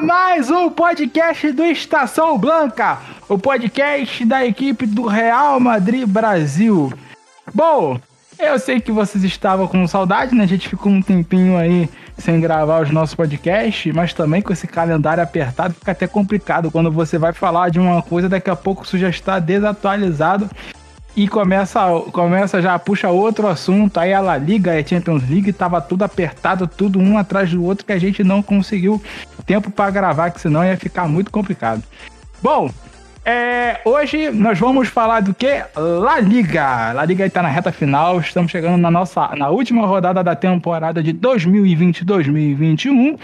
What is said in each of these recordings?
mais um podcast do Estação Blanca, o podcast da equipe do Real Madrid Brasil. Bom, eu sei que vocês estavam com saudade, né? A gente ficou um tempinho aí sem gravar os nossos podcasts, mas também com esse calendário apertado fica até complicado quando você vai falar de uma coisa, daqui a pouco isso já está desatualizado e começa, começa já puxa outro assunto, aí ela liga, é Champions League, tava tudo apertado, tudo um atrás do outro que a gente não conseguiu tempo para gravar, que senão ia ficar muito complicado. Bom, é, hoje nós vamos falar do que? La Liga. La Liga está na reta final, estamos chegando na nossa na última rodada da temporada de 2020-2021.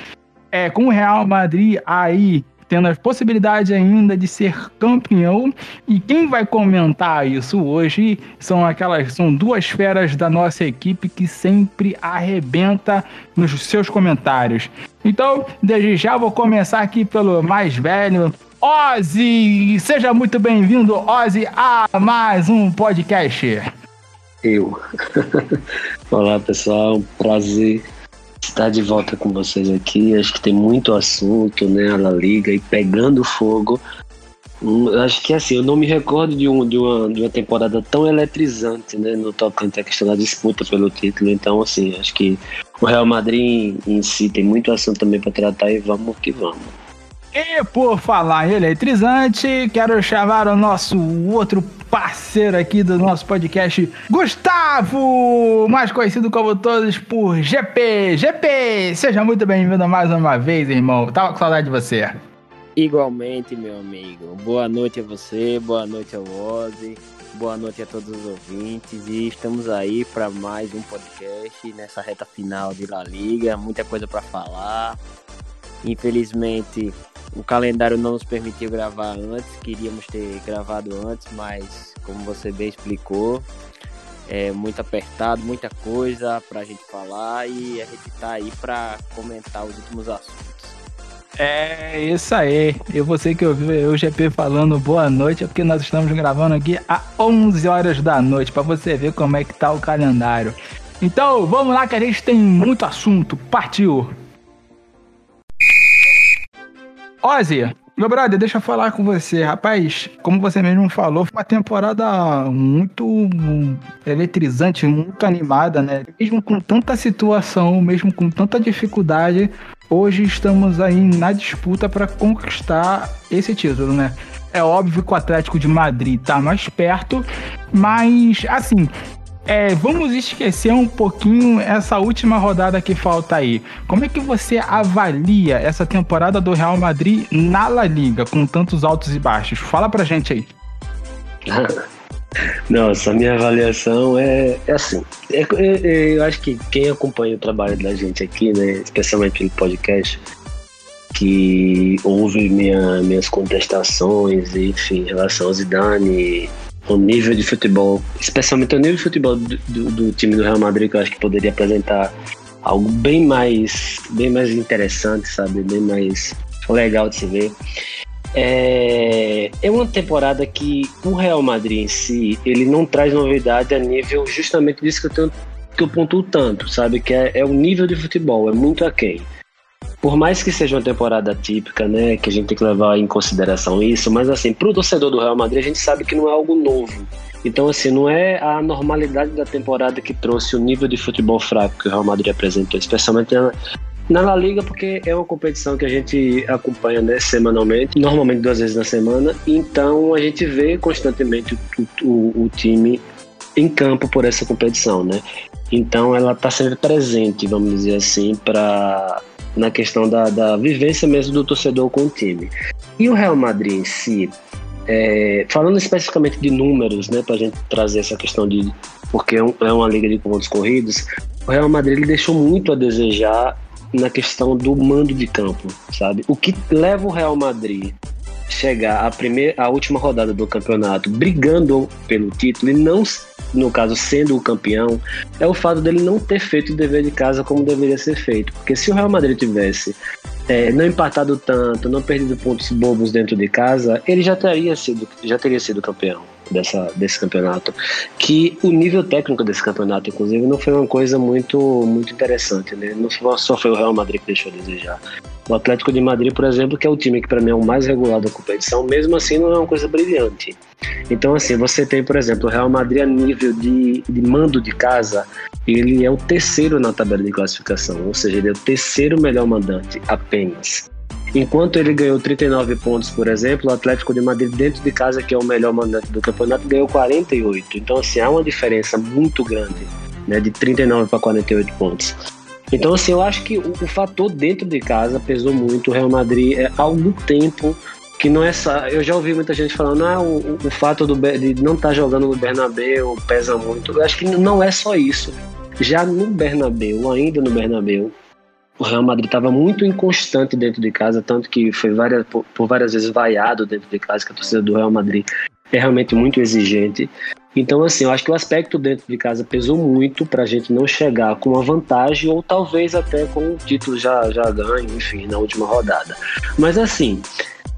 É, com o Real Madrid aí tendo a possibilidade ainda de ser campeão. E quem vai comentar isso hoje são aquelas são duas feras da nossa equipe que sempre arrebenta nos seus comentários. Então, desde já vou começar aqui pelo mais velho, Ozzy. Seja muito bem-vindo, Ozzy, a mais um podcast. Eu. Olá, pessoal. Prazer estar de volta com vocês aqui. Acho que tem muito assunto, né? A Liga e pegando fogo. Hum, acho que assim, eu não me recordo de, um, de, uma, de uma temporada tão eletrizante, né? No tocante à questão da disputa pelo título. Então, assim, acho que o Real Madrid em si tem muito assunto também para tratar e vamos que vamos. E por falar em eletrizante, quero chamar o nosso outro parceiro aqui do nosso podcast, Gustavo, mais conhecido como todos por GP. GP, seja muito bem-vindo mais uma vez, irmão. Tava com saudade de você. Igualmente, meu amigo. Boa noite a você, boa noite ao Ozzy, boa noite a todos os ouvintes e estamos aí para mais um podcast nessa reta final de La Liga, muita coisa para falar. Infelizmente, o calendário não nos permitiu gravar antes, queríamos ter gravado antes, mas como você bem explicou, é muito apertado, muita coisa para a gente falar e a gente está aí para comentar os últimos assuntos. É isso aí. E você que ouviu o GP falando boa noite, é porque nós estamos gravando aqui às 11 horas da noite, para você ver como é que tá o calendário. Então, vamos lá que a gente tem muito assunto. Partiu! Ozzy, meu brother, deixa eu falar com você. Rapaz, como você mesmo falou, foi uma temporada muito eletrizante, muito animada, né? Mesmo com tanta situação, mesmo com tanta dificuldade, hoje estamos aí na disputa para conquistar esse título, né? É óbvio que o Atlético de Madrid tá mais perto, mas assim, é, vamos esquecer um pouquinho essa última rodada que falta aí. Como é que você avalia essa temporada do Real Madrid na La Liga, com tantos altos e baixos? Fala pra gente aí. Nossa, minha avaliação é, é assim. É, é, eu acho que quem acompanha o trabalho da gente aqui, né, especialmente pelo podcast, que ouve minha, minhas contestações, enfim, em relação ao Zidane, o nível de futebol, especialmente o nível de futebol do, do, do, time do Real Madrid, que eu acho que poderia apresentar algo bem mais, bem mais interessante, sabe? Bem mais legal de se ver. É, é uma temporada que o Real Madrid em si, ele não traz novidade a nível justamente disso que eu, tenho, que eu pontuo tanto, sabe? Que é, é o nível de futebol, é muito aquém por mais que seja uma temporada típica, né, que a gente tem que levar em consideração isso, mas assim, para o torcedor do Real Madrid, a gente sabe que não é algo novo. Então, assim, não é a normalidade da temporada que trouxe o nível de futebol fraco que o Real Madrid apresentou, especialmente na, na La Liga, porque é uma competição que a gente acompanha né, semanalmente, normalmente duas vezes na semana, então a gente vê constantemente o, o, o time em campo por essa competição, né? Então ela está sempre presente, vamos dizer assim, para na questão da, da vivência mesmo do torcedor com o time. E o Real Madrid em si, é, falando especificamente de números, né, para a gente trazer essa questão de. Porque é, é uma liga de pontos corridos, o Real Madrid ele deixou muito a desejar na questão do mando de campo, sabe? O que leva o Real Madrid chegar à primeira, à última rodada do campeonato brigando pelo título e não no caso sendo o campeão, é o fato dele não ter feito o dever de casa como deveria ser feito. Porque se o Real Madrid tivesse é, não empatado tanto, não perdido pontos bobos dentro de casa, ele já teria sido, já teria sido campeão. Dessa, desse campeonato, que o nível técnico desse campeonato, inclusive, não foi uma coisa muito, muito interessante, né? Não só foi o Real Madrid que deixou a desejar. O Atlético de Madrid, por exemplo, que é o time que para mim é o mais regular da competição, mesmo assim não é uma coisa brilhante. Então, assim, você tem, por exemplo, o Real Madrid a nível de, de mando de casa, ele é o terceiro na tabela de classificação, ou seja, ele é o terceiro melhor mandante apenas. Enquanto ele ganhou 39 pontos, por exemplo, o Atlético de Madrid, dentro de casa, que é o melhor mandante do campeonato, ganhou 48. Então, assim, há uma diferença muito grande, né, de 39 para 48 pontos. Então, assim, eu acho que o, o, fator dentro de casa pesou muito. O Real Madrid, é, há algum tempo, que não é só. Eu já ouvi muita gente falando, ah, o, o fato do, de não estar tá jogando no Bernabeu pesa muito. Eu acho que não é só isso. Já no Bernabeu, ainda no Bernabeu, o Real Madrid estava muito inconstante dentro de casa, tanto que foi várias, por, por, várias vezes vaiado dentro de casa, que a torcida do Real Madrid é realmente muito exigente. Então, assim, eu acho que o aspecto dentro de casa pesou muito para a gente não chegar com uma vantagem ou talvez até com o título já, já ganho, enfim, na última rodada. Mas, assim,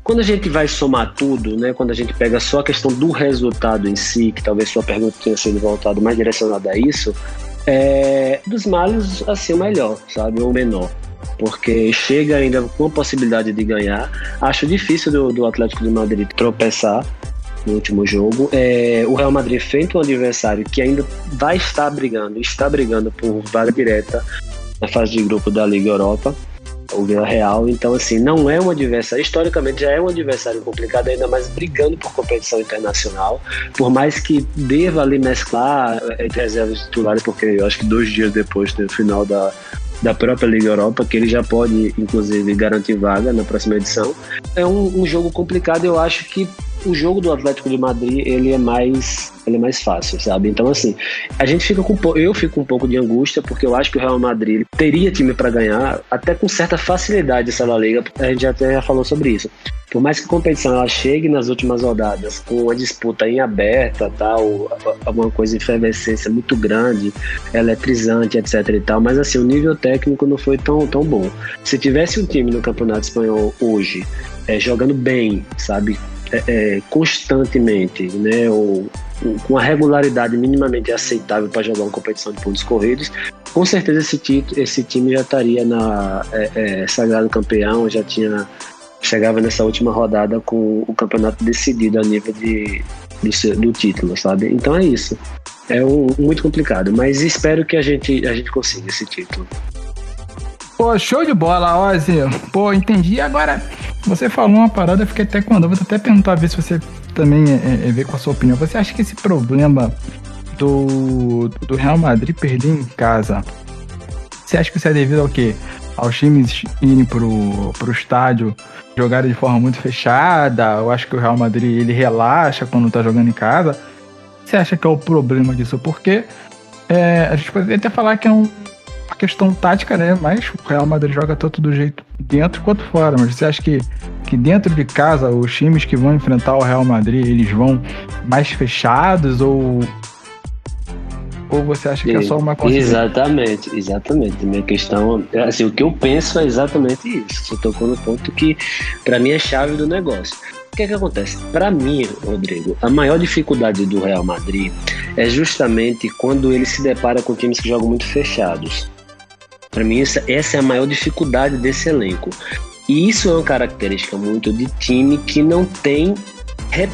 quando a gente vai somar tudo, né, quando a gente pega só a questão do resultado em si, que talvez sua pergunta tenha sido voltada mais direcionada a isso, é, dos males, assim, o melhor, sabe? O menor. Porque chega ainda com a possibilidade de ganhar. Acho difícil do, do Atlético de Madrid tropeçar no último jogo. É, o Real Madrid enfrenta um adversário que ainda vai estar brigando, está brigando por vaga direta na fase de grupo da Liga Europa, o Vila Real. Então, assim, não é um adversário, historicamente já é um adversário complicado, ainda mais brigando por competição internacional. Por mais que deva ali mesclar entre reservas titulares, porque eu acho que dois dias depois do final da, da própria Liga Europa, que ele já pode, inclusive, garantir vaga na próxima edição. É um, um jogo complicado, eu acho que o jogo do Atlético de Madrid ele é mais ele é mais fácil, sabe? Então assim, a gente fica com eu fico com um pouco de angústia porque eu acho que o Real Madrid teria time para ganhar até com certa facilidade essa La Liga, a gente até já falou sobre isso. Por mais que a competição ela chegue nas últimas rodadas com a disputa em aberta, tal, alguma coisa de efervescência muito grande, eletrizante, etc e tal, mas assim, o nível técnico não foi tão, tão bom. Se tivesse um time no Campeonato Espanhol hoje, é, jogando bem, sabe, é, é, constantemente, né, ou, com a regularidade minimamente aceitável para jogar uma competição de pontos corridos, com certeza esse, título, esse time já estaria na é, é, sagrado campeão, já tinha chegava nessa última rodada com o campeonato decidido a nível de, de do título, sabe? Então é isso. É um, muito complicado, mas espero que a gente, a gente consiga esse título. Pô, show de bola, Ozzy. Pô, entendi. Agora, você falou uma parada, eu fiquei até com. Vou até perguntar, ver se você também é, é, é, vê com a sua opinião. Você acha que esse problema do, do Real Madrid perder em casa, você acha que isso é devido ao quê? Aos times irem pro, pro estádio jogarem de forma muito fechada? Eu acho que o Real Madrid ele relaxa quando tá jogando em casa. Você acha que é o problema disso? Porque é, a gente poderia até falar que é um a questão tática, né? Mas o Real Madrid joga tanto do jeito dentro quanto fora. Mas você acha que, que dentro de casa os times que vão enfrentar o Real Madrid eles vão mais fechados ou ou você acha que é só uma coisa? Exatamente, exatamente. Minha questão, assim, o que eu penso é exatamente isso. Você tocou no ponto que para mim é chave do negócio. O que é que acontece? Para mim, Rodrigo, a maior dificuldade do Real Madrid é justamente quando ele se depara com times que jogam muito fechados. Para mim, essa, essa é a maior dificuldade desse elenco. E isso é uma característica muito de time que não tem.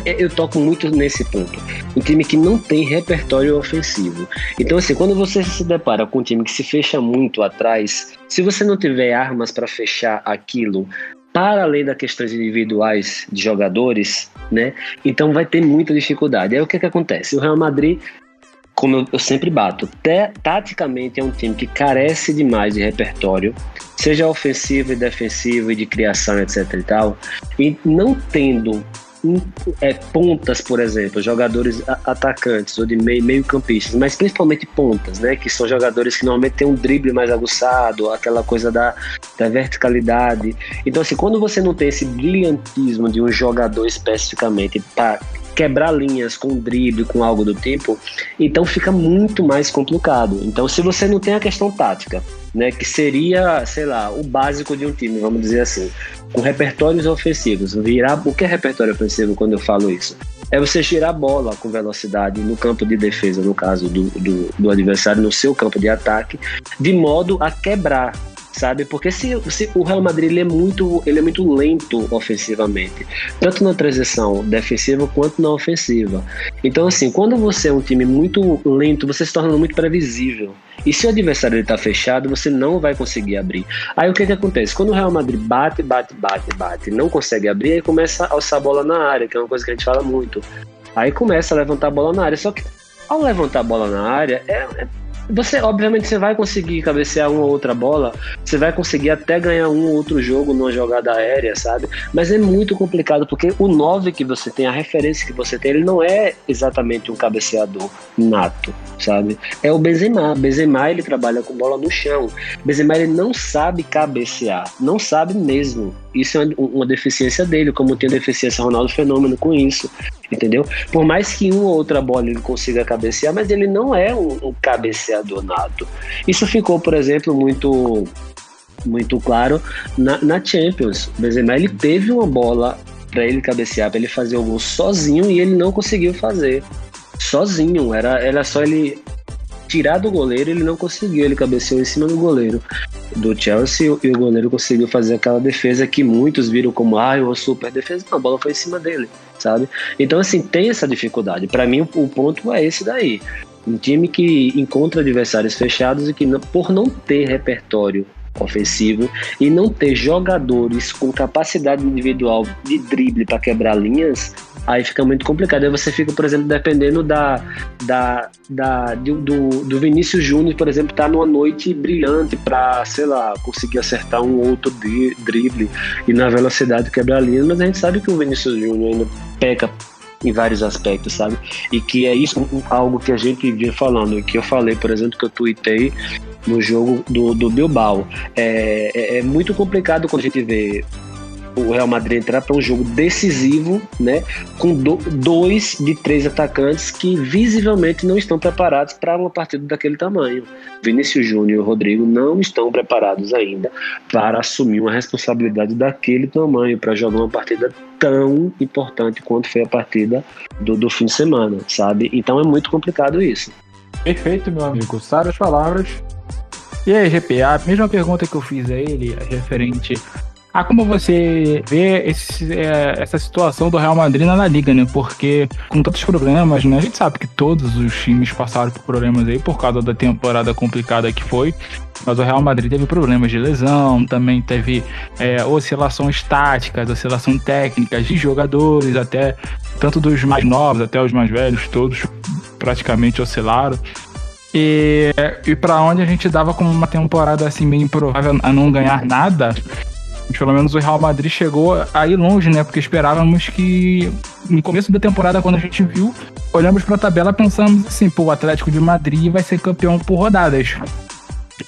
Eu toco muito nesse ponto. Um time que não tem repertório ofensivo. Então, assim, quando você se depara com um time que se fecha muito atrás, se você não tiver armas para fechar aquilo, para além das questões individuais de jogadores, né? Então vai ter muita dificuldade. Aí o que, que acontece? O Real Madrid como eu, eu sempre bato, te, taticamente é um time que carece demais de repertório, seja ofensivo e defensivo e de criação, etc e tal, e não tendo é, pontas, por exemplo, jogadores atacantes ou de meio, meio campistas, mas principalmente pontas, né? Que são jogadores que normalmente têm um drible mais aguçado, aquela coisa da, da verticalidade. Então, assim, quando você não tem esse brilhantismo de um jogador especificamente para quebrar linhas com drible, com algo do tipo, então fica muito mais complicado. Então, se você não tem a questão tática, né, que seria, sei lá, o básico de um time, vamos dizer assim, com repertórios ofensivos, virar. O que é repertório ofensivo quando eu falo isso? é você girar a bola com velocidade no campo de defesa, no caso do, do, do adversário, no seu campo de ataque, de modo a quebrar sabe? Porque se, se, o Real Madrid ele é muito ele é muito lento ofensivamente, tanto na transição defensiva quanto na ofensiva. Então assim, quando você é um time muito lento, você se torna muito previsível. E se o adversário está fechado, você não vai conseguir abrir. Aí o que, que acontece? Quando o Real Madrid bate, bate, bate, bate, não consegue abrir, aí começa a alçar a bola na área, que é uma coisa que a gente fala muito. Aí começa a levantar a bola na área. Só que ao levantar a bola na área, é, é você, obviamente, você vai conseguir cabecear uma ou outra bola, você vai conseguir até ganhar um ou outro jogo numa jogada aérea, sabe? Mas é muito complicado porque o 9 que você tem, a referência que você tem, ele não é exatamente um cabeceador nato, sabe? É o Benzema. Benzema, ele trabalha com bola no chão. Benzema, ele não sabe cabecear, não sabe mesmo. Isso é uma deficiência dele, como tem deficiência Ronaldo Fenômeno com isso, entendeu? Por mais que uma ou outra bola ele consiga cabecear, mas ele não é um, um cabeceador nato. Isso ficou, por exemplo, muito muito claro na, na Champions. O Benzema ele teve uma bola para ele cabecear, para ele fazer o gol sozinho e ele não conseguiu fazer. Sozinho, era, era só ele tirar do goleiro, ele não conseguiu, ele cabeceou em cima do goleiro do Chelsea e o goleiro conseguiu fazer aquela defesa que muitos viram como ah, uma super defesa, não, a bola foi em cima dele, sabe? Então assim, tem essa dificuldade. Para mim o ponto é esse daí. Um time que encontra adversários fechados e que por não ter repertório ofensivo e não ter jogadores com capacidade individual de drible para quebrar linhas, aí fica muito complicado. Aí você fica, por exemplo, dependendo da, da, da do, do Vinícius Júnior, por exemplo, tá numa noite brilhante para, sei lá, conseguir acertar um outro drible e na velocidade quebrar linhas, mas a gente sabe que o Vinícius Júnior ainda peca em vários aspectos, sabe? E que é isso algo que a gente vinha falando, que eu falei, por exemplo, que eu tuitei no jogo do, do Bilbao. É, é, é muito complicado quando a gente vê o Real Madrid entrar para um jogo decisivo, né, com do, dois de três atacantes que visivelmente não estão preparados para uma partida daquele tamanho. Vinícius Júnior e Rodrigo não estão preparados ainda para assumir uma responsabilidade daquele tamanho, para jogar uma partida tão importante quanto foi a partida do, do fim de semana, sabe? Então é muito complicado isso. Perfeito, meu amigo. Sabe as palavras. E aí, GPA, mesma pergunta que eu fiz a ele, referente a como você vê esse, é, essa situação do Real Madrid na Liga, né? Porque com tantos problemas, né? A gente sabe que todos os times passaram por problemas aí por causa da temporada complicada que foi. Mas o Real Madrid teve problemas de lesão, também teve é, oscilações táticas, oscilações técnicas de jogadores, até tanto dos mais novos até os mais velhos, todos praticamente oscilaram. E, e para onde a gente dava como uma temporada assim bem improvável a não ganhar nada, pelo menos o Real Madrid chegou a ir longe, né? Porque esperávamos que no começo da temporada, quando a gente viu, olhamos para a tabela pensamos assim, pô, o Atlético de Madrid vai ser campeão por rodadas.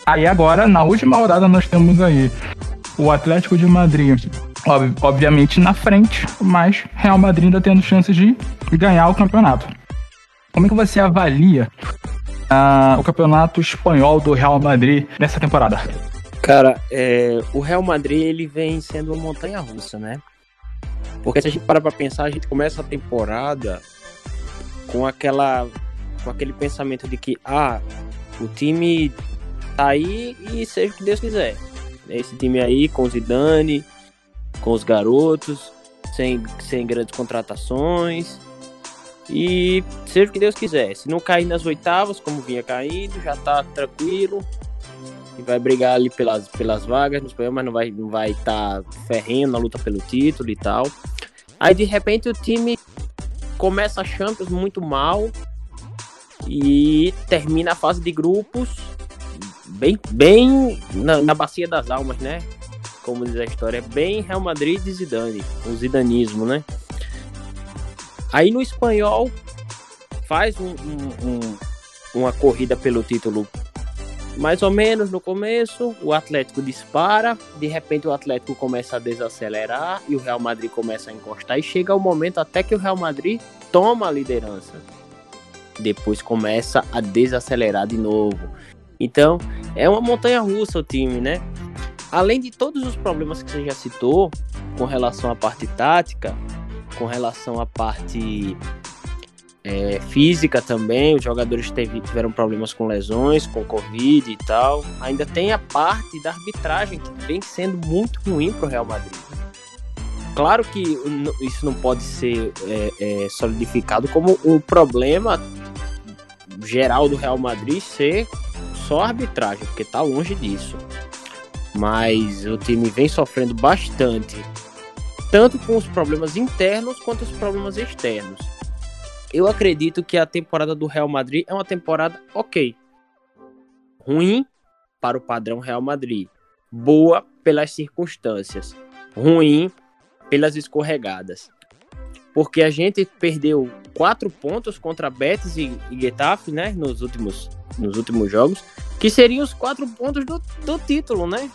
Aí agora, na última rodada, nós temos aí o Atlético de Madrid, ob obviamente na frente, mas Real Madrid ainda tendo chances de ganhar o campeonato. Como é que você avalia uh, o campeonato espanhol do Real Madrid nessa temporada? Cara, é, o Real Madrid ele vem sendo uma montanha russa, né? Porque se a gente para pra pensar, a gente começa a temporada com aquela com aquele pensamento de que ah, o time tá aí e seja o que Deus quiser. Esse time aí com o Zidane, com os garotos, sem, sem grandes contratações, e seja o que Deus quiser. Se não cair nas oitavas, como vinha caindo, já tá tranquilo. E vai brigar ali pelas, pelas vagas no espanhol, mas não vai não vai estar tá ferrenho na luta pelo título e tal. Aí de repente o time começa a Champions muito mal e termina a fase de grupos bem, bem na, na bacia das almas, né? Como diz a história, bem Real Madrid e Zidane, o zidanismo, né? Aí no espanhol faz um, um, uma corrida pelo título mais ou menos no começo, o Atlético dispara, de repente o Atlético começa a desacelerar e o Real Madrid começa a encostar e chega o momento até que o Real Madrid toma a liderança. Depois começa a desacelerar de novo. Então, é uma montanha russa o time, né? Além de todos os problemas que você já citou com relação à parte tática, com relação à parte é, física também, os jogadores teve, tiveram problemas com lesões, com Covid e tal. Ainda tem a parte da arbitragem que vem sendo muito ruim para o Real Madrid. Claro que isso não pode ser é, é, solidificado como um problema geral do Real Madrid ser só arbitragem, porque está longe disso. Mas o time vem sofrendo bastante, tanto com os problemas internos quanto os problemas externos eu acredito que a temporada do Real Madrid é uma temporada ok. Ruim para o padrão Real Madrid. Boa pelas circunstâncias. Ruim pelas escorregadas. Porque a gente perdeu quatro pontos contra Betis e, e Getafe, né? Nos últimos, nos últimos jogos. Que seriam os quatro pontos do, do título, né?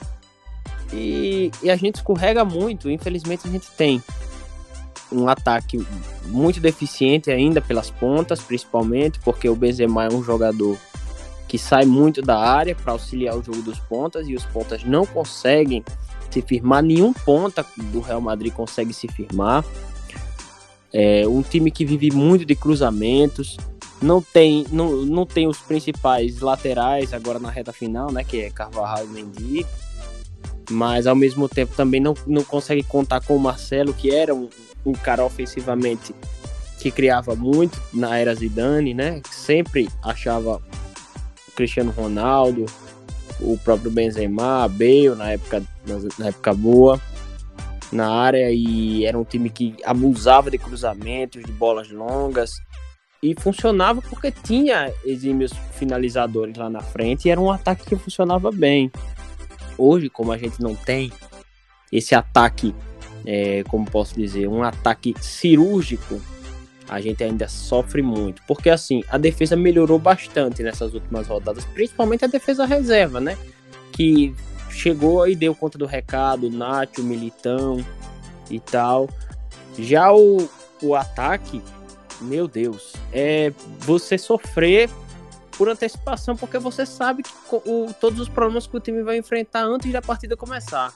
E, e a gente escorrega muito. Infelizmente a gente tem um ataque muito deficiente ainda pelas pontas, principalmente porque o Benzema é um jogador que sai muito da área para auxiliar o jogo dos pontas e os pontas não conseguem se firmar, nenhum ponta do Real Madrid consegue se firmar. É um time que vive muito de cruzamentos, não tem, não, não tem os principais laterais agora na reta final, né, que é Carvajal e Mendy, mas ao mesmo tempo também não, não consegue contar com o Marcelo, que era um, um cara ofensivamente que criava muito na era Zidane, né? Sempre achava o Cristiano Ronaldo, o próprio Benzema, Bale na época, na época boa na área e era um time que abusava de cruzamentos, de bolas longas e funcionava porque tinha exímios finalizadores lá na frente e era um ataque que funcionava bem. Hoje, como a gente não tem esse ataque é, como posso dizer, um ataque cirúrgico, a gente ainda sofre muito. Porque assim, a defesa melhorou bastante nessas últimas rodadas, principalmente a defesa reserva, né? Que chegou e deu conta do recado, Nacho, Militão e tal. Já o, o ataque, meu Deus, é você sofrer por antecipação, porque você sabe que o, todos os problemas que o time vai enfrentar antes da partida começar.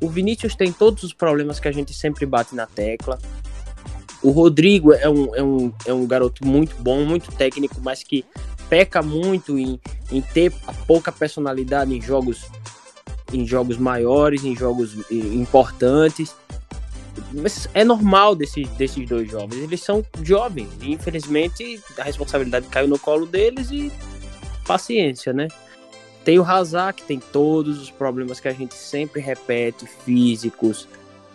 O Vinícius tem todos os problemas que a gente sempre bate na tecla. O Rodrigo é um, é um, é um garoto muito bom, muito técnico, mas que peca muito em, em ter pouca personalidade em jogos em jogos maiores, em jogos importantes. Mas é normal desses, desses dois jovens. Eles são jovens. E infelizmente a responsabilidade caiu no colo deles e paciência, né? Tem o Hazard, que tem todos os problemas que a gente sempre repete, físicos,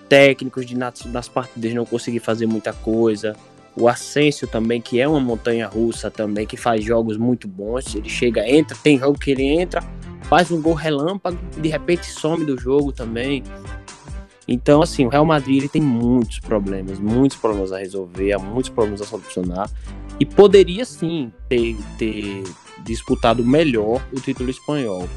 técnicos de nas, nas partidas não conseguir fazer muita coisa. O Asensio também, que é uma montanha russa também, que faz jogos muito bons. Ele chega, entra, tem jogo que ele entra, faz um gol relâmpago, de repente some do jogo também. Então, assim, o Real Madrid ele tem muitos problemas, muitos problemas a resolver, muitos problemas a solucionar. E poderia sim ter, ter disputado melhor o título espanhol.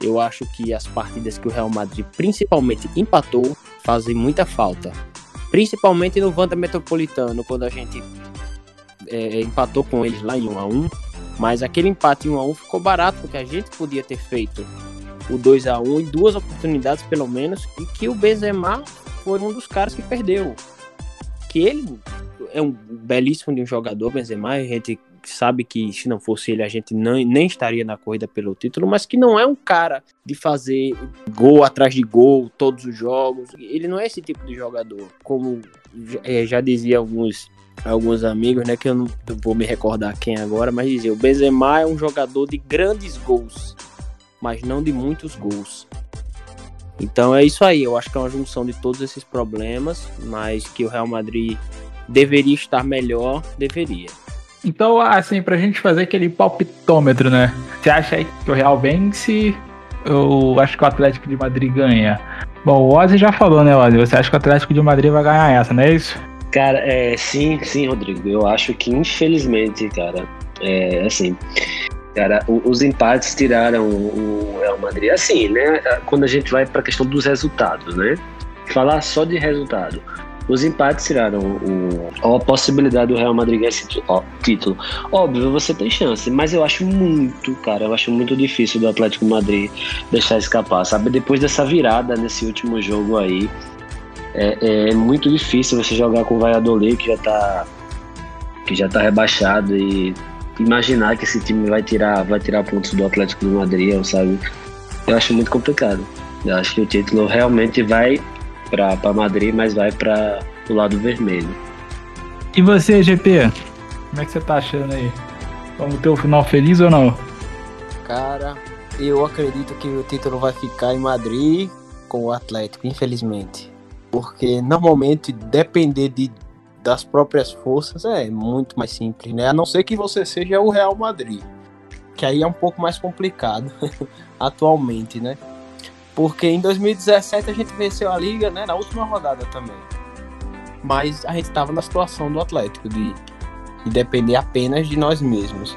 Eu acho que as partidas que o Real Madrid principalmente empatou fazem muita falta. Principalmente no Vanda Metropolitano, quando a gente é, empatou com eles lá em 1 a 1 mas aquele empate em 1 a 1 ficou barato, porque a gente podia ter feito o 2 a 1 em duas oportunidades pelo menos, e que o Benzema foi um dos caras que perdeu. Que ele é um belíssimo de um jogador, Benzema, a gente sabe que se não fosse ele a gente não, nem estaria na corrida pelo título, mas que não é um cara de fazer gol atrás de gol todos os jogos. Ele não é esse tipo de jogador, como é, já dizia alguns alguns amigos, né, que eu não vou me recordar quem agora, mas dizia, o Benzema é um jogador de grandes gols, mas não de muitos gols. Então é isso aí, eu acho que é uma junção de todos esses problemas, mas que o Real Madrid deveria estar melhor, deveria. Então, assim, pra gente fazer aquele palpitômetro, né? Você acha aí que o Real vence? Eu acho que o Atlético de Madrid ganha. Bom, o Ozzy já falou, né, Ozzy? Você acha que o Atlético de Madrid vai ganhar essa, não é isso? Cara, é, sim, sim, Rodrigo. Eu acho que, infelizmente, cara, é assim. Cara, os empates tiraram o Real Madrid. Assim, né? Quando a gente vai para a questão dos resultados, né? Falar só de resultado. Os empates tiraram o, a possibilidade do Real Madrid ganhar esse título. Óbvio, você tem chance, mas eu acho muito, cara, eu acho muito difícil do Atlético Madrid deixar escapar, sabe? Depois dessa virada nesse último jogo aí, é, é muito difícil você jogar com o Valladolid, que já tá que já está rebaixado e imaginar que esse time vai tirar, vai tirar pontos do Atlético do Madrid, sabe? Eu acho muito complicado. Eu acho que o título realmente vai para Madrid, mas vai para o lado vermelho. E você, GP? Como é que você tá achando aí? Vamos ter um final feliz ou não? Cara, eu acredito que o título vai ficar em Madrid com o Atlético, infelizmente. Porque normalmente depender de, das próprias forças é muito mais simples, né? A não ser que você seja o Real Madrid. Que aí é um pouco mais complicado atualmente, né? Porque em 2017 a gente venceu a liga, né? Na última rodada também. Mas a gente estava na situação do Atlético de, de depender apenas de nós mesmos.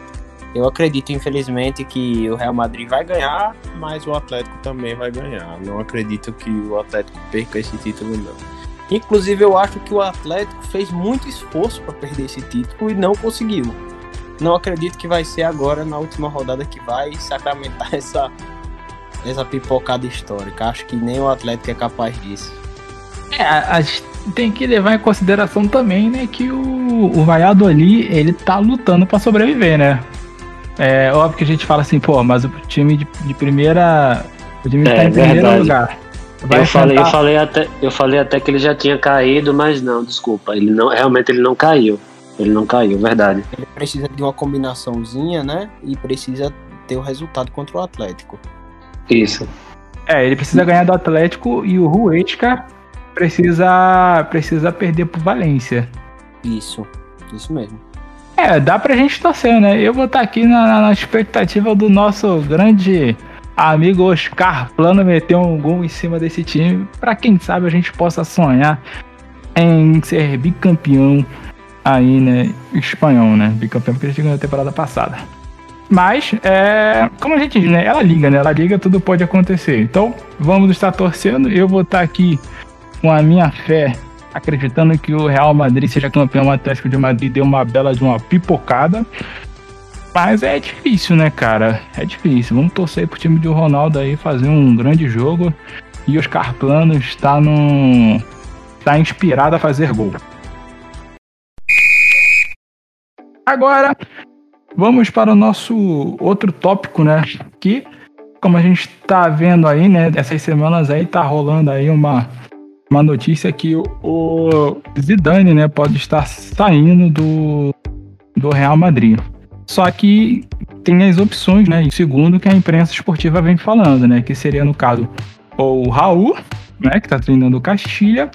Eu acredito, infelizmente, que o Real Madrid vai ganhar, mas o Atlético também vai ganhar. Não acredito que o Atlético perca esse título, não. Inclusive, eu acho que o Atlético fez muito esforço para perder esse título e não conseguiu. Não acredito que vai ser agora, na última rodada, que vai sacramentar essa, essa pipocada histórica. Acho que nem o Atlético é capaz disso. É, a, gente tem que levar em consideração também, né, que o, o Valladolid, ele tá lutando para sobreviver, né? É óbvio que a gente fala assim, pô, mas o time de, de primeira. O time é, tá em primeiro verdade. lugar. Vai eu, falei, eu, falei até, eu falei até que ele já tinha caído, mas não, desculpa. Ele não, realmente ele não caiu. Ele não caiu, verdade. Ele precisa de uma combinaçãozinha, né? E precisa ter o resultado contra o Atlético. Isso. É, ele precisa ganhar do Atlético e o Ruetka precisa, precisa perder pro Valência. Isso, isso mesmo. É, dá pra gente torcer, né? Eu vou estar tá aqui na, na, expectativa do nosso grande amigo Oscar Plano meter um gol em cima desse time, para quem sabe a gente possa sonhar em ser bicampeão aí, né? Espanhol, né? Bicampeão porque a gente ganhou na temporada passada. Mas, é, como a gente diz, né? Ela liga, né? Ela liga, tudo pode acontecer. Então, vamos estar torcendo. Eu vou estar aqui com a minha fé acreditando que o Real Madrid seja campeão, Atlético de Madrid deu uma bela de uma pipocada. Mas é difícil, né, cara? É difícil. Vamos torcer pro time do Ronaldo aí fazer um grande jogo. E o Oscar Plano está no. está inspirado a fazer gol. Agora, vamos para o nosso outro tópico, né? Que, como a gente está vendo aí, né? Essas semanas aí tá rolando aí uma uma notícia que o Zidane, né, pode estar saindo do, do Real Madrid. Só que tem as opções, né? Segundo que a imprensa esportiva vem falando, né? Que seria, no caso, ou o Raul, né? Que tá treinando o Castilha,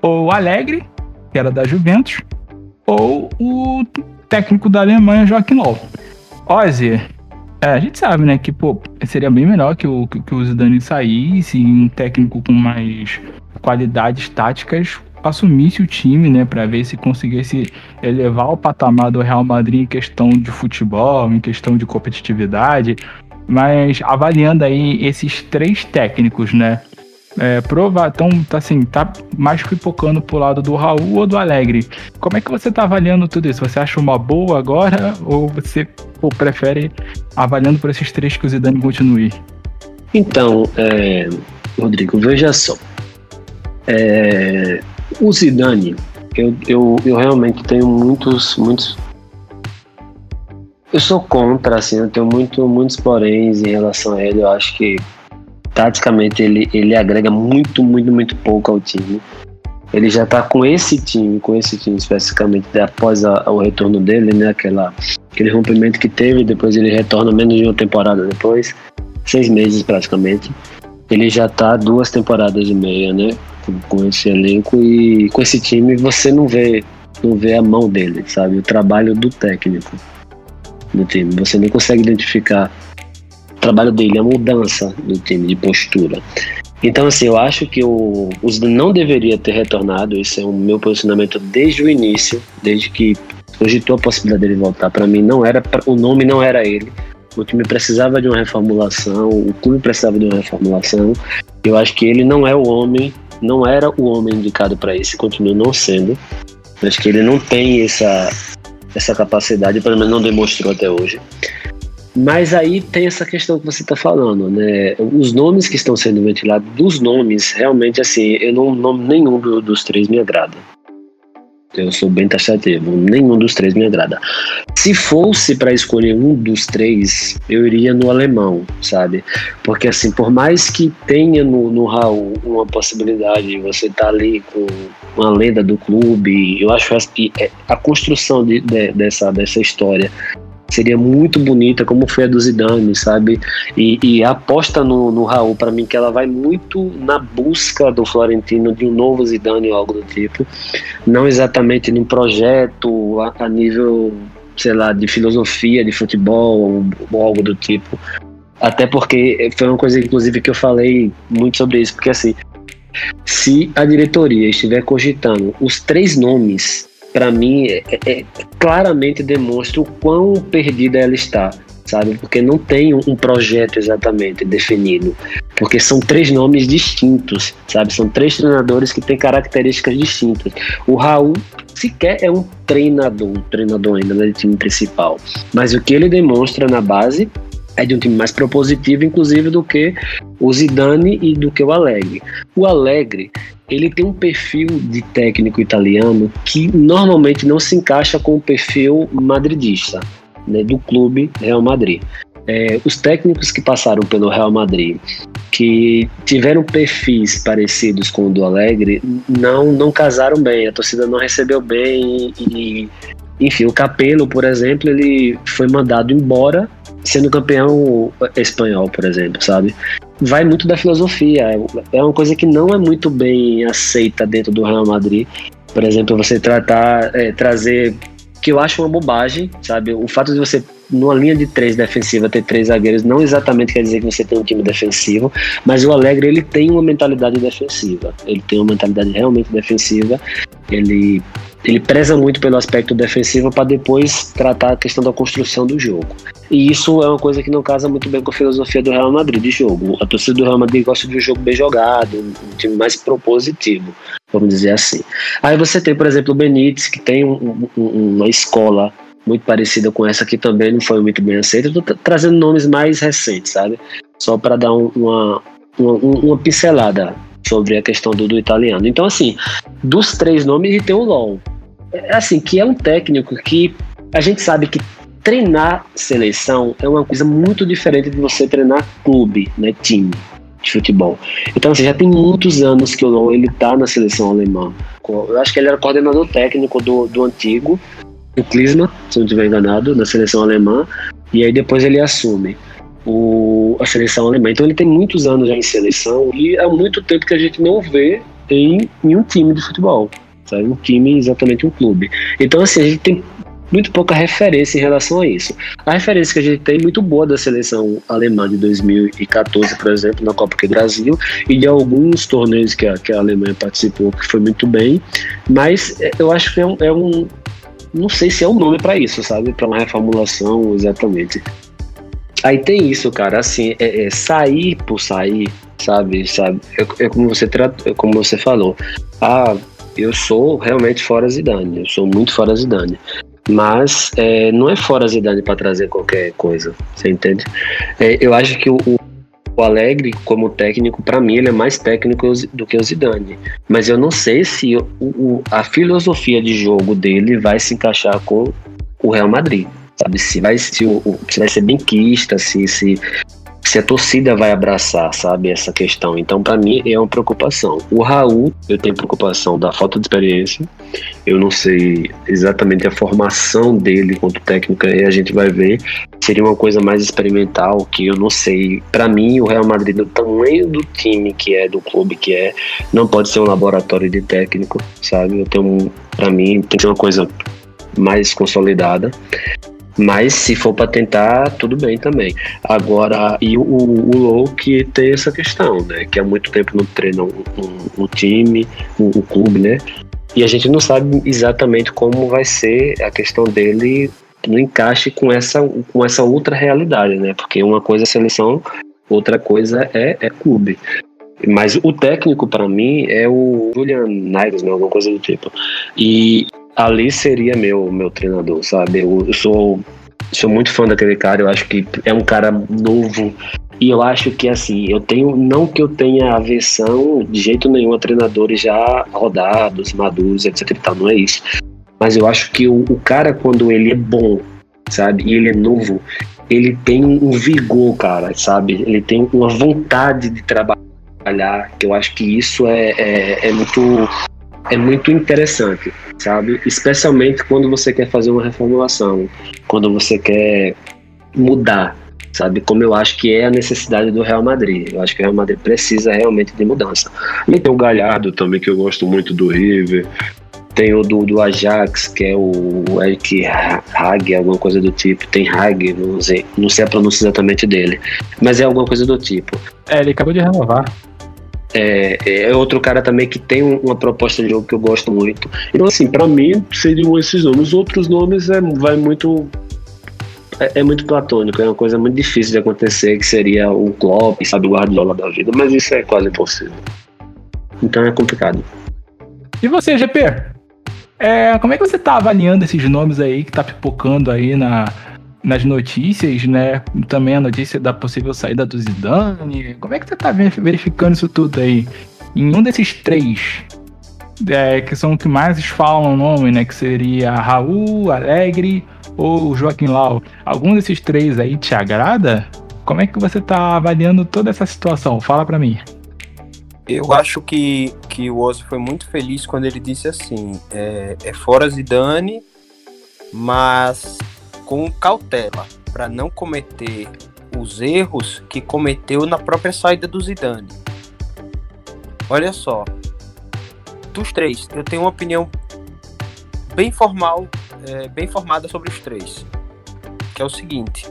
ou o Alegre, que era da Juventus, ou o técnico da Alemanha, Joaquim Low. Ozzy, é, a gente sabe, né? Que, pô, seria bem melhor que o, que, que o Zidane saísse, um técnico com mais qualidades táticas assumisse o time, né, para ver se conseguisse elevar o patamar do Real Madrid em questão de futebol, em questão de competitividade, mas avaliando aí esses três técnicos, né, é, prova, então, tá assim, tá mais pipocando pro lado do Raul ou do Alegre. Como é que você tá avaliando tudo isso? Você acha uma boa agora ou você ou prefere avaliando por esses três que o Zidane continue? Então, é, Rodrigo, veja só. É, o Zidane, eu, eu, eu realmente tenho muitos, muitos. Eu sou contra, assim, eu tenho muito, muitos poréns em relação a ele. Eu acho que taticamente ele, ele agrega muito, muito, muito pouco ao time. Ele já tá com esse time, com esse time especificamente, após a, o retorno dele, né? Aquela, aquele rompimento que teve, depois ele retorna menos de uma temporada depois, seis meses praticamente. Ele já tá duas temporadas e meia, né? com, com esse elenco e com esse time você não vê não vê a mão dele, sabe? O trabalho do técnico do time. Você não consegue identificar trabalho dele, a mudança do time de postura. Então, assim, eu acho que o, o não deveria ter retornado. Esse é o meu posicionamento desde o início, desde que cogitou a possibilidade dele voltar. Para mim, não era o nome não era ele. O time precisava de uma reformulação, o clube precisava de uma reformulação. Eu acho que ele não é o homem não era o homem indicado para isso, continua não sendo. Acho que ele não tem essa, essa capacidade, pelo menos não demonstrou até hoje. Mas aí tem essa questão que você está falando, né? Os nomes que estão sendo ventilados, dos nomes, realmente assim, eu não, nome nenhum do, dos três me agrada. Eu sou bem taxativo. Nenhum dos três me agrada. Se fosse para escolher um dos três, eu iria no alemão, sabe? Porque, assim, por mais que tenha no, no Raul uma possibilidade de você estar tá ali com uma lenda do clube, eu acho que é, a construção de, de, dessa, dessa história seria muito bonita, como foi a do Zidane, sabe? E, e aposta no, no Raul, para mim, que ela vai muito na busca do Florentino de um novo Zidane ou algo do tipo, não exatamente num projeto a, a nível, sei lá, de filosofia de futebol ou, ou algo do tipo. Até porque foi uma coisa, inclusive, que eu falei muito sobre isso, porque assim, se a diretoria estiver cogitando os três nomes para mim, é, é, é, claramente demonstra o quão perdida ela está, sabe? Porque não tem um projeto exatamente definido. Porque são três nomes distintos, sabe? São três treinadores que têm características distintas. O Raul sequer é um treinador, um treinador ainda do time principal. Mas o que ele demonstra na base é de um time mais propositivo, inclusive, do que o Zidane e do que o Alegre. O Alegre, ele tem um perfil de técnico italiano que normalmente não se encaixa com o perfil madridista, né, do clube Real Madrid. É, os técnicos que passaram pelo Real Madrid, que tiveram perfis parecidos com o do Alegre, não, não casaram bem, a torcida não recebeu bem e, enfim, o Capello, por exemplo, ele foi mandado embora sendo campeão espanhol, por exemplo, sabe? Vai muito da filosofia. É uma coisa que não é muito bem aceita dentro do Real Madrid. Por exemplo, você tratar, é, trazer que eu acho uma bobagem, sabe? O fato de você, numa linha de três defensiva, ter três zagueiros, não exatamente quer dizer que você tem um time defensivo, mas o Alegre, ele tem uma mentalidade defensiva. Ele tem uma mentalidade realmente defensiva. Ele ele preza muito pelo aspecto defensivo para depois tratar a questão da construção do jogo. E isso é uma coisa que não casa muito bem com a filosofia do Real Madrid de jogo. A torcida do Real Madrid gosta de um jogo bem jogado, um time mais propositivo, vamos dizer assim. Aí você tem, por exemplo, o Benítez, que tem um, um, uma escola muito parecida com essa que também não foi muito bem aceita. Estou trazendo nomes mais recentes, sabe? Só para dar uma, uma, uma pincelada sobre a questão do, do italiano. Então, assim, dos três nomes, tem o LOL. É, assim, que é um técnico que a gente sabe que treinar seleção é uma coisa muito diferente de você treinar clube, né, time de futebol. Então, assim, já tem muitos anos que o LOL ele tá na seleção alemã. Eu acho que ele era coordenador técnico do, do antigo, do Klinsmann, se não estiver enganado, da seleção alemã, e aí depois ele assume o, a seleção alemã. Então ele tem muitos anos já em seleção e há muito tempo que a gente não vê em, em um time de futebol, sabe? Um time, exatamente um clube. Então, assim, a gente tem muito pouca referência em relação a isso. A referência que a gente tem muito boa da seleção alemã de 2014, por exemplo, na Copa do Brasil, e de alguns torneios que a, que a Alemanha participou, que foi muito bem, mas é, eu acho que é um, é um não sei se é um nome para isso, sabe? Para uma reformulação exatamente. Aí tem isso, cara, assim, é, é sair por sair, sabe, sabe, é, é como você trata, é como você falou. Ah, eu sou realmente fora Zidane, eu sou muito fora Zidane. Mas é, não é fora Zidane para trazer qualquer coisa, você entende? É, eu acho que o, o Alegre, como técnico, para mim, ele é mais técnico do que o Zidane. Mas eu não sei se o, o, a filosofia de jogo dele vai se encaixar com o Real Madrid sabe? Se vai, se, se vai ser benquista, se, se, se a torcida vai abraçar, sabe, essa questão. Então, para mim, é uma preocupação. O Raul, eu tenho preocupação da falta de experiência. Eu não sei exatamente a formação dele quanto técnica, e a gente vai ver. Seria uma coisa mais experimental, que eu não sei. Para mim, o Real Madrid, do tamanho do time que é, do clube que é, não pode ser um laboratório de técnico, sabe? Eu tenho, para mim, tem que ser uma coisa mais consolidada. Mas se for para tentar, tudo bem também. Agora, e o, o Low que tem essa questão, né? Que há muito tempo não treina o um, um, time, o um clube, né? E a gente não sabe exatamente como vai ser a questão dele no encaixe com essa, com essa outra realidade, né? Porque uma coisa é seleção, outra coisa é, é clube. Mas o técnico, para mim, é o Julian Nagelsmann, alguma coisa do tipo. E ali seria meu meu treinador, sabe? Eu, eu sou sou muito fã daquele cara. Eu acho que é um cara novo. E eu acho que, assim, eu tenho. Não que eu tenha aversão de jeito nenhum a treinadores já rodados, maduros, etc e tal. Não é isso. Mas eu acho que o, o cara, quando ele é bom, sabe? E ele é novo, ele tem um vigor, cara, sabe? Ele tem uma vontade de trabalhar, que eu acho que isso é, é, é muito é muito interessante, sabe? Especialmente quando você quer fazer uma reformulação, quando você quer mudar, sabe? Como eu acho que é a necessidade do Real Madrid. Eu acho que o Real Madrid precisa realmente de mudança. E tem o Galhardo também, que eu gosto muito do River. Tem o do, do Ajax, que é o Eric Hag, alguma coisa do tipo. Tem Hag, não sei, não sei a pronúncia exatamente dele. Mas é alguma coisa do tipo. É, ele acabou de renovar. É, é outro cara também que tem uma proposta de jogo que eu gosto muito. Então, assim, para mim seriam esses nomes. Os outros nomes é, vai muito. É, é, muito platônico, é uma coisa muito difícil de acontecer, que seria o Klopp, sabe, o Guardiola da vida, mas isso é quase impossível. Então é complicado. E você, GP? É, como é que você tá avaliando esses nomes aí que tá pipocando aí na, nas notícias, né? Também a notícia da possível saída do Zidane. Como é que você tá verificando isso tudo aí? Em um desses três, é, que são os que mais falam o nome, né? Que seria Raul, Alegre ou Joaquim Lau. Algum desses três aí te agrada? Como é que você tá avaliando toda essa situação? Fala para mim. Eu acho que, que o Ozzy foi muito feliz quando ele disse assim: é, é fora Zidane, mas com cautela, para não cometer os erros que cometeu na própria saída do Zidane. Olha só, dos três, eu tenho uma opinião bem formal, é, bem formada sobre os três, que é o seguinte: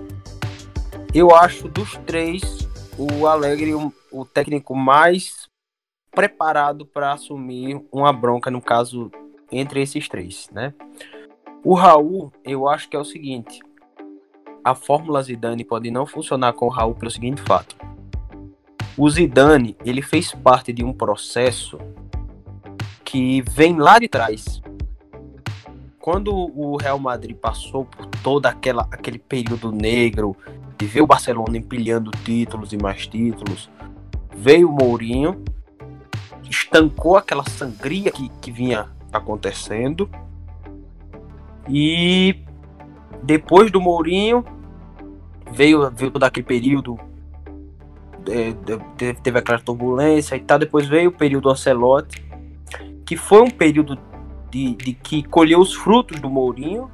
eu acho dos três o Alegre o, o técnico mais preparado para assumir uma bronca, no caso, entre esses três, né? O Raul, eu acho que é o seguinte: a fórmula Zidane pode não funcionar com o Raul pelo seguinte fato. O Zidane, ele fez parte de um processo que vem lá de trás. Quando o Real Madrid passou por todo aquela, aquele período negro de ver o Barcelona empilhando títulos e mais títulos, veio o Mourinho estancou aquela sangria que, que vinha acontecendo. E depois do Mourinho, veio, veio todo aquele período. É, teve aquela turbulência e tal. Depois veio o período Ancelotti, que foi um período de, de que colheu os frutos do Mourinho,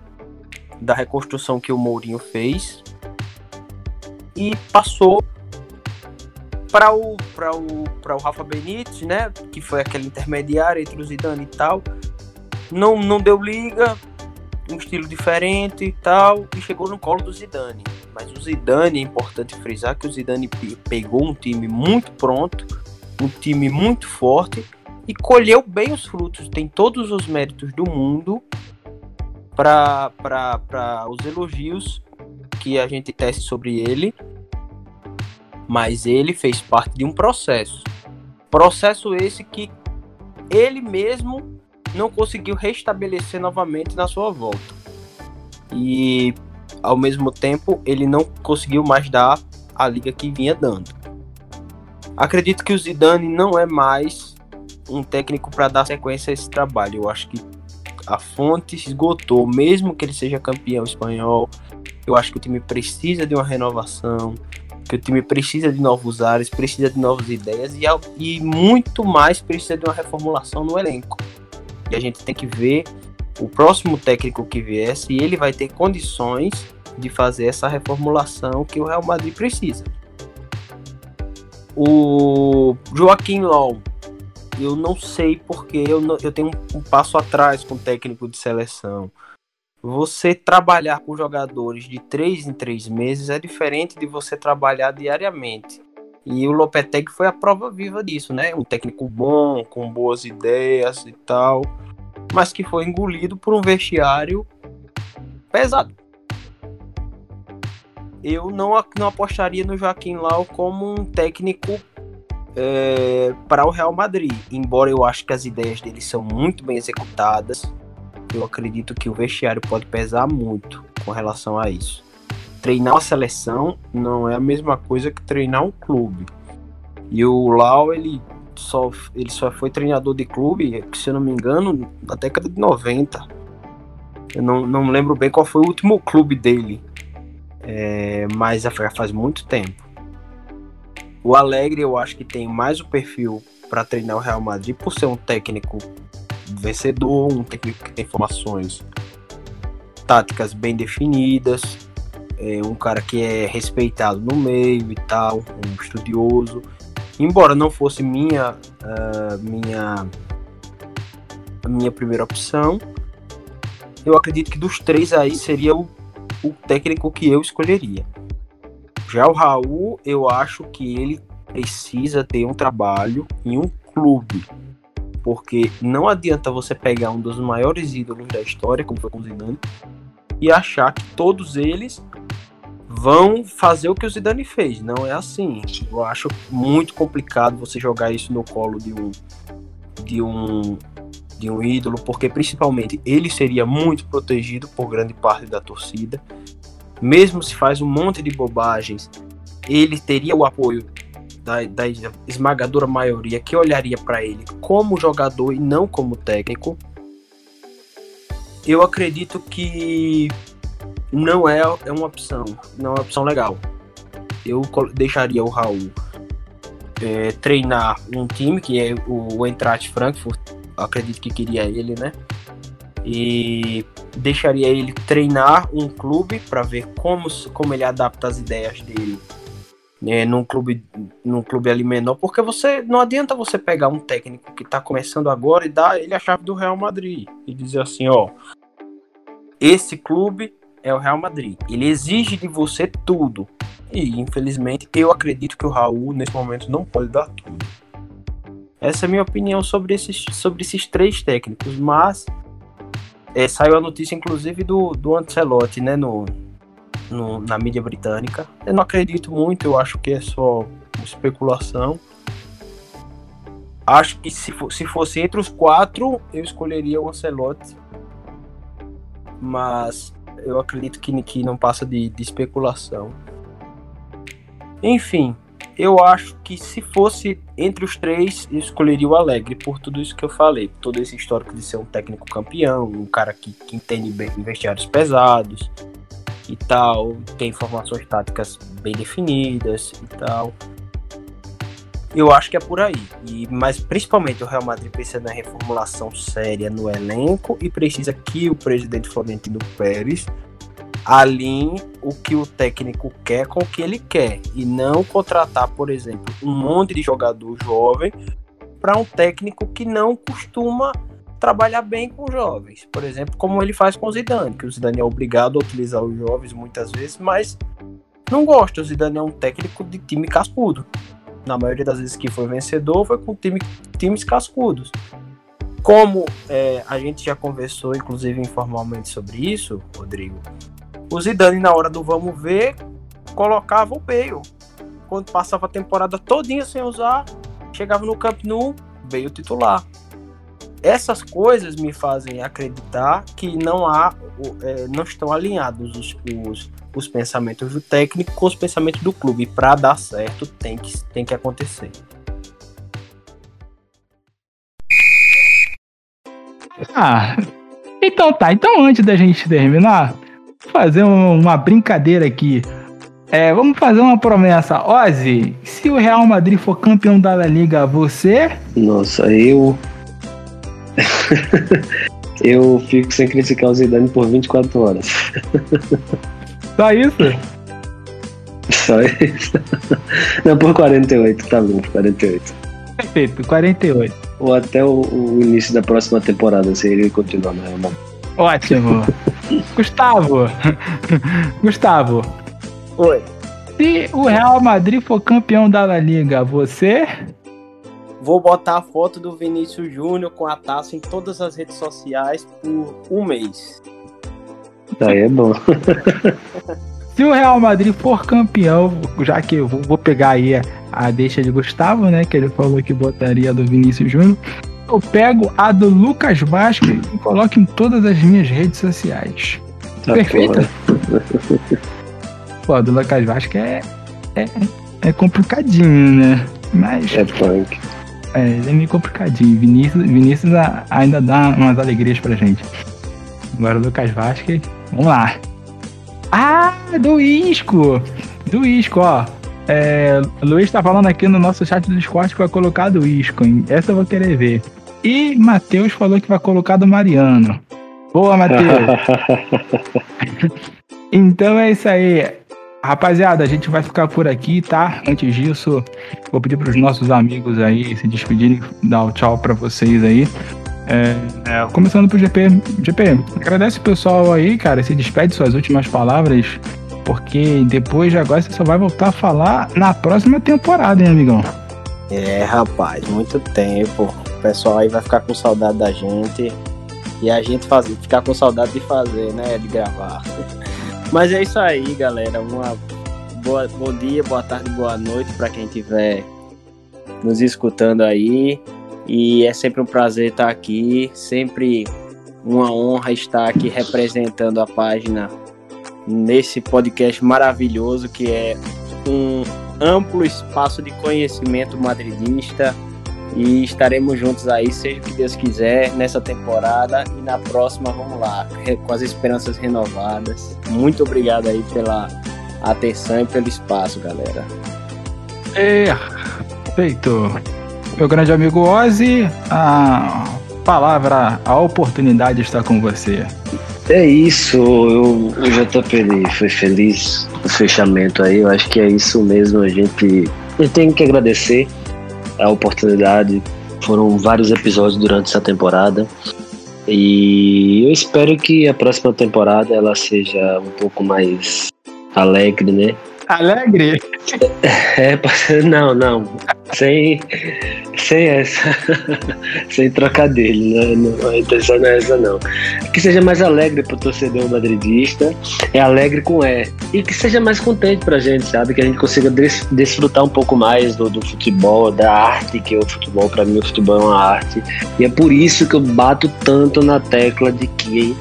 da reconstrução que o Mourinho fez. E passou para o, o, o Rafa Benítez, né, que foi aquele intermediário entre o Zidane e tal, não, não deu liga, um estilo diferente e tal, e chegou no colo do Zidane. Mas o Zidane, é importante frisar que o Zidane pegou um time muito pronto, um time muito forte e colheu bem os frutos. Tem todos os méritos do mundo para os elogios que a gente tece sobre ele mas ele fez parte de um processo. Processo esse que ele mesmo não conseguiu restabelecer novamente na sua volta. E ao mesmo tempo ele não conseguiu mais dar a liga que vinha dando. Acredito que o Zidane não é mais um técnico para dar sequência a esse trabalho. Eu acho que a fonte esgotou, mesmo que ele seja campeão espanhol. Eu acho que o time precisa de uma renovação que o time precisa de novos ares, precisa de novas ideias e, e muito mais precisa de uma reformulação no elenco. E a gente tem que ver o próximo técnico que vier se ele vai ter condições de fazer essa reformulação que o Real Madrid precisa. O Joaquim Low, eu não sei porque eu, não, eu tenho um, um passo atrás com o técnico de seleção você trabalhar com jogadores de três em três meses é diferente de você trabalhar diariamente. E o Lopetegui foi a prova viva disso, né? Um técnico bom, com boas ideias e tal, mas que foi engolido por um vestiário pesado. Eu não, não apostaria no Joaquim Lau como um técnico é, para o Real Madrid, embora eu acho que as ideias dele são muito bem executadas eu acredito que o vestiário pode pesar muito com relação a isso. Treinar uma seleção não é a mesma coisa que treinar um clube. E o Lau, ele só, ele só foi treinador de clube, se eu não me engano, na década de 90. Eu não, não lembro bem qual foi o último clube dele, é, mas faz muito tempo. O Alegre eu acho que tem mais o perfil para treinar o Real Madrid por ser um técnico vencedor, um técnico que tem formações táticas bem definidas, é um cara que é respeitado no meio e tal, um estudioso. Embora não fosse minha uh, minha minha primeira opção, eu acredito que dos três aí seria o, o técnico que eu escolheria. Já o Raul, eu acho que ele precisa ter um trabalho em um clube. Porque não adianta você pegar um dos maiores ídolos da história, como foi com o Zidane, e achar que todos eles vão fazer o que o Zidane fez. Não é assim. Eu acho muito complicado você jogar isso no colo de um de um de um ídolo, porque principalmente ele seria muito protegido por grande parte da torcida. Mesmo se faz um monte de bobagens, ele teria o apoio da, da esmagadora maioria que olharia para ele como jogador e não como técnico. Eu acredito que não é, é uma opção, não é uma opção legal. Eu deixaria o Raul é, treinar um time que é o Eintracht Frankfurt, acredito que queria ele, né? E deixaria ele treinar um clube para ver como, como ele adapta as ideias dele né, num clube num clube ali menor, porque você não adianta você pegar um técnico que está começando agora e dar ele a chave do Real Madrid e dizer assim, ó, esse clube é o Real Madrid. Ele exige de você tudo. E, infelizmente, eu acredito que o Raul, nesse momento, não pode dar tudo. Essa é a minha opinião sobre esses, sobre esses três técnicos. Mas é, saiu a notícia, inclusive, do, do Ancelotti, né? No, no, na mídia britânica. Eu não acredito muito, eu acho que é só especulação. Acho que se, se fosse entre os quatro, eu escolheria o Ancelotti. Mas eu acredito que, que não passa de, de especulação. Enfim, eu acho que se fosse entre os três, eu escolheria o Alegre por tudo isso que eu falei, todo esse histórico de ser um técnico campeão, um cara que, que entende bem vestiários pesados e tal, tem formações táticas bem definidas e tal. Eu acho que é por aí. E, mas principalmente o Real Madrid precisa de uma reformulação séria no elenco e precisa que o presidente Florentino Pérez alinhe o que o técnico quer com o que ele quer. E não contratar, por exemplo, um monte de jogador jovem para um técnico que não costuma trabalhar bem com jovens. Por exemplo, como ele faz com o Zidane, que o Zidane é obrigado a utilizar os jovens muitas vezes, mas não gosta. O Zidane é um técnico de time cascudo na maioria das vezes que foi vencedor, foi com time, times cascudos. Como é, a gente já conversou, inclusive informalmente, sobre isso, Rodrigo, o Zidane, na hora do vamos ver, colocava o Bale. Quando passava a temporada todinha sem usar, chegava no Camp Nou, veio titular. Essas coisas me fazem acreditar que não há, é, não estão alinhados os, os, os pensamentos do técnico com os pensamentos do clube. Para dar certo, tem que, tem que acontecer. Ah, então tá. Então antes da gente terminar, fazer uma brincadeira aqui. É, vamos fazer uma promessa. Ozzy, se o Real Madrid for campeão da La Liga, você? Nossa, eu. eu fico sem criticar o Zidane por 24 horas. Só isso? Só isso. Não, por 48, tá bom, 48. Perfeito, 48. Ou até o, o início da próxima temporada, se ele continuar no Real Madrid. Ótimo. Gustavo. Gustavo. Oi. Se o Real Madrid for campeão da La Liga, você? Vou botar a foto do Vinícius Júnior com a taça em todas as redes sociais por um mês. Aí é bom. Se o Real Madrid for campeão, já que eu vou pegar aí a deixa de Gustavo, né? Que ele falou que botaria do Vinícius Júnior. Eu pego a do Lucas Vasquez e coloco em todas as minhas redes sociais. Tá Perfeito? pô, do Lucas Vasco é, é, é complicadinho, né? Mas. É punk. É, ele é meio complicadinho. Vinícius, Vinícius ainda dá umas alegrias pra gente. Agora o Lucas Vasquez, vamos lá. Ah, do Isco! Do Isco, ó. É, Luiz tá falando aqui no nosso chat do Discord que vai colocar do Isco, hein? Essa eu vou querer ver. E Matheus falou que vai colocar do Mariano. Boa, Matheus! então é isso aí. Rapaziada, a gente vai ficar por aqui, tá? Antes disso, vou pedir para os nossos amigos aí se despedirem, dar o um tchau para vocês aí. É, é, começando pro GP. GP, agradece o pessoal aí, cara. Se despede suas últimas palavras. Porque depois de agora você só vai voltar a falar na próxima temporada, hein, amigão? É, rapaz, muito tempo. O pessoal aí vai ficar com saudade da gente. E a gente faz, ficar com saudade de fazer, né? De gravar. Mas é isso aí, galera. Uma boa, bom dia, boa tarde, boa noite para quem estiver nos escutando aí. E é sempre um prazer estar aqui, sempre uma honra estar aqui representando a página nesse podcast maravilhoso que é um amplo espaço de conhecimento madridista e estaremos juntos aí, seja o que Deus quiser, nessa temporada e na próxima, vamos lá, com as esperanças renovadas. Muito obrigado aí pela atenção e pelo espaço, galera. É, feito. Meu grande amigo Ozzy, a palavra, a oportunidade está com você. É isso, eu, o JP foi feliz no fechamento aí, eu acho que é isso mesmo, a gente, a gente tem que agradecer a oportunidade. Foram vários episódios durante essa temporada. E eu espero que a próxima temporada ela seja um pouco mais alegre, né? Alegre? É, não, não. Sem, sem essa. sem trocadilho, né? Não, a intenção não é essa, não. Que seja mais alegre pro torcedor madridista. É alegre com E. E que seja mais contente pra gente, sabe? Que a gente consiga des desfrutar um pouco mais do, do futebol, da arte que é o futebol. Pra mim, o futebol é uma arte. E é por isso que eu bato tanto na tecla de que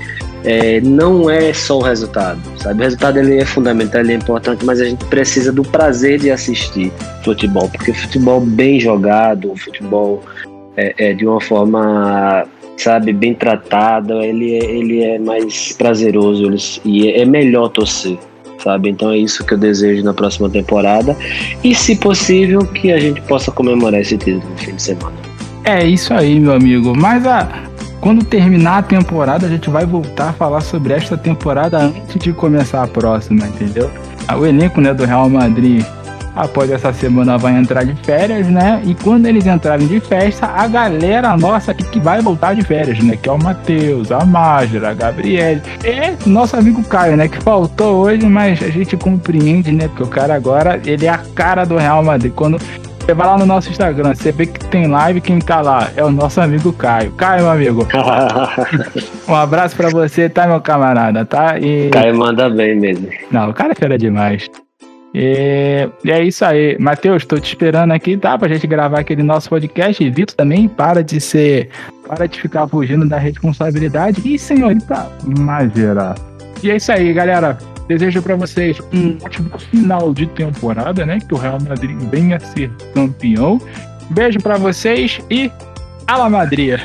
é, não é só o resultado, sabe? O resultado ele é fundamental, ele é importante, mas a gente precisa do prazer de assistir futebol, porque futebol bem jogado, futebol é, é de uma forma, sabe, bem tratada, ele é, ele é mais prazeroso ele, e é melhor torcer. Sabe? Então é isso que eu desejo na próxima temporada e, se possível, que a gente possa comemorar esse título no fim de semana. É isso aí, meu amigo. Mas a, quando terminar a temporada, a gente vai voltar a falar sobre esta temporada antes de começar a próxima, entendeu? O elenco né, do Real Madrid, após essa semana, vai entrar de férias, né? E quando eles entrarem de festa, a galera nossa aqui que vai voltar de férias, né? Que é o Matheus, a Mágira, a Gabriele e nosso amigo Caio, né? Que faltou hoje, mas a gente compreende, né? Porque o cara agora, ele é a cara do Real Madrid. Quando você vai lá no nosso Instagram, você vê que tem live, quem tá lá é o nosso amigo Caio. Caio, meu amigo. um abraço pra você, tá, meu camarada, tá? E... Caio manda bem mesmo. Não, o cara é fera demais. E, e é isso aí. Matheus, tô te esperando aqui, tá? Pra gente gravar aquele nosso podcast. E Vitor também, para de ser. Para de ficar fugindo da responsabilidade. E senhorita Magera. E é isso aí, galera. Desejo para vocês um ótimo final de temporada, né? Que o Real Madrid venha ser campeão. Beijo para vocês e Ala Madrid!